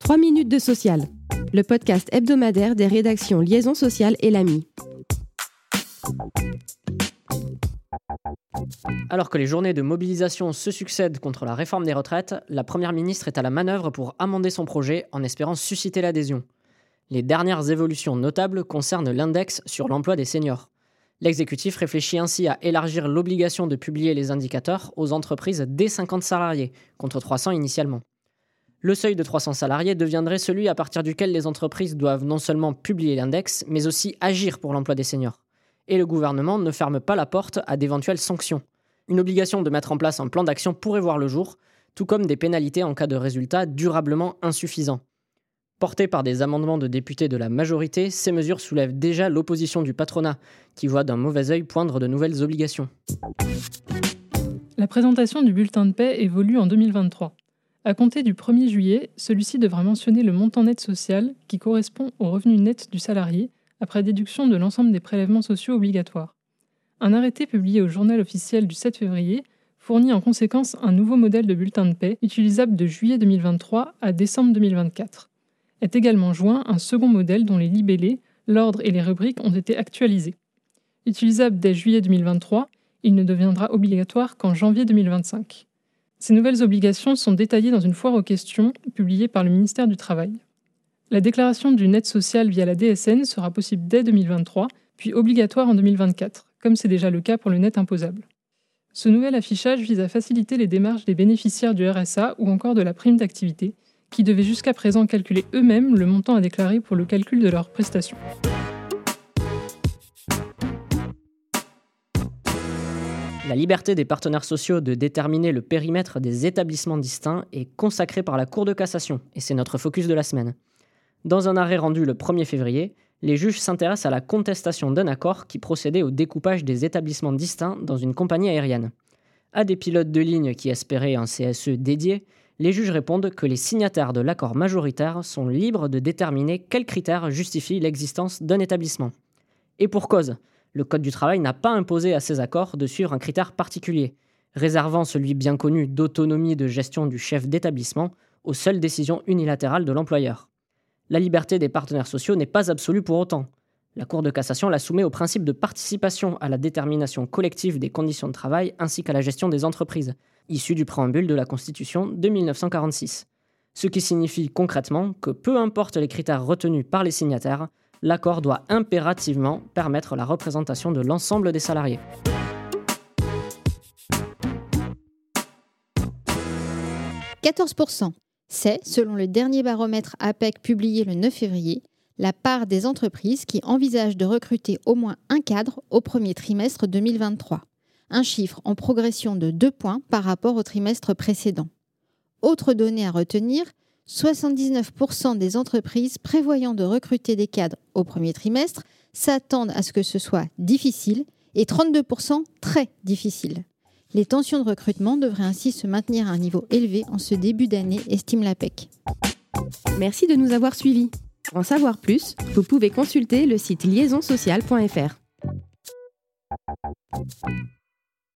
3 minutes de social, le podcast hebdomadaire des rédactions Liaison sociale et l'AMI. Alors que les journées de mobilisation se succèdent contre la réforme des retraites, la Première ministre est à la manœuvre pour amender son projet en espérant susciter l'adhésion. Les dernières évolutions notables concernent l'index sur l'emploi des seniors. L'exécutif réfléchit ainsi à élargir l'obligation de publier les indicateurs aux entreprises dès 50 salariés, contre 300 initialement. Le seuil de 300 salariés deviendrait celui à partir duquel les entreprises doivent non seulement publier l'index, mais aussi agir pour l'emploi des seniors. Et le gouvernement ne ferme pas la porte à d'éventuelles sanctions. Une obligation de mettre en place un plan d'action pourrait voir le jour, tout comme des pénalités en cas de résultats durablement insuffisants. Portées par des amendements de députés de la majorité, ces mesures soulèvent déjà l'opposition du patronat, qui voit d'un mauvais œil poindre de nouvelles obligations. La présentation du bulletin de paix évolue en 2023. À compter du 1er juillet, celui-ci devra mentionner le montant net social qui correspond au revenu net du salarié après déduction de l'ensemble des prélèvements sociaux obligatoires. Un arrêté publié au journal officiel du 7 février fournit en conséquence un nouveau modèle de bulletin de paix utilisable de juillet 2023 à décembre 2024 est également joint un second modèle dont les libellés, l'ordre et les rubriques ont été actualisés. Utilisable dès juillet 2023, il ne deviendra obligatoire qu'en janvier 2025. Ces nouvelles obligations sont détaillées dans une foire aux questions publiée par le ministère du Travail. La déclaration du net social via la DSN sera possible dès 2023, puis obligatoire en 2024, comme c'est déjà le cas pour le net imposable. Ce nouvel affichage vise à faciliter les démarches des bénéficiaires du RSA ou encore de la prime d'activité, qui devaient jusqu'à présent calculer eux-mêmes le montant à déclarer pour le calcul de leurs prestations. La liberté des partenaires sociaux de déterminer le périmètre des établissements distincts est consacrée par la Cour de cassation, et c'est notre focus de la semaine. Dans un arrêt rendu le 1er février, les juges s'intéressent à la contestation d'un accord qui procédait au découpage des établissements distincts dans une compagnie aérienne. À des pilotes de ligne qui espéraient un CSE dédié, les juges répondent que les signataires de l'accord majoritaire sont libres de déterminer quels critères justifient l'existence d'un établissement. Et pour cause, le Code du travail n'a pas imposé à ces accords de suivre un critère particulier, réservant celui bien connu d'autonomie de gestion du chef d'établissement aux seules décisions unilatérales de l'employeur. La liberté des partenaires sociaux n'est pas absolue pour autant. La Cour de cassation la soumet au principe de participation à la détermination collective des conditions de travail ainsi qu'à la gestion des entreprises, issu du préambule de la Constitution de 1946. Ce qui signifie concrètement que peu importe les critères retenus par les signataires, l'accord doit impérativement permettre la représentation de l'ensemble des salariés. « 14%. C'est, selon le dernier baromètre APEC publié le 9 février, la part des entreprises qui envisagent de recruter au moins un cadre au premier trimestre 2023 un chiffre en progression de 2 points par rapport au trimestre précédent. Autre donnée à retenir, 79% des entreprises prévoyant de recruter des cadres au premier trimestre s'attendent à ce que ce soit difficile et 32% très difficile. Les tensions de recrutement devraient ainsi se maintenir à un niveau élevé en ce début d'année, estime l'APEC. Merci de nous avoir suivis. Pour en savoir plus, vous pouvez consulter le site liaisonsocial.fr.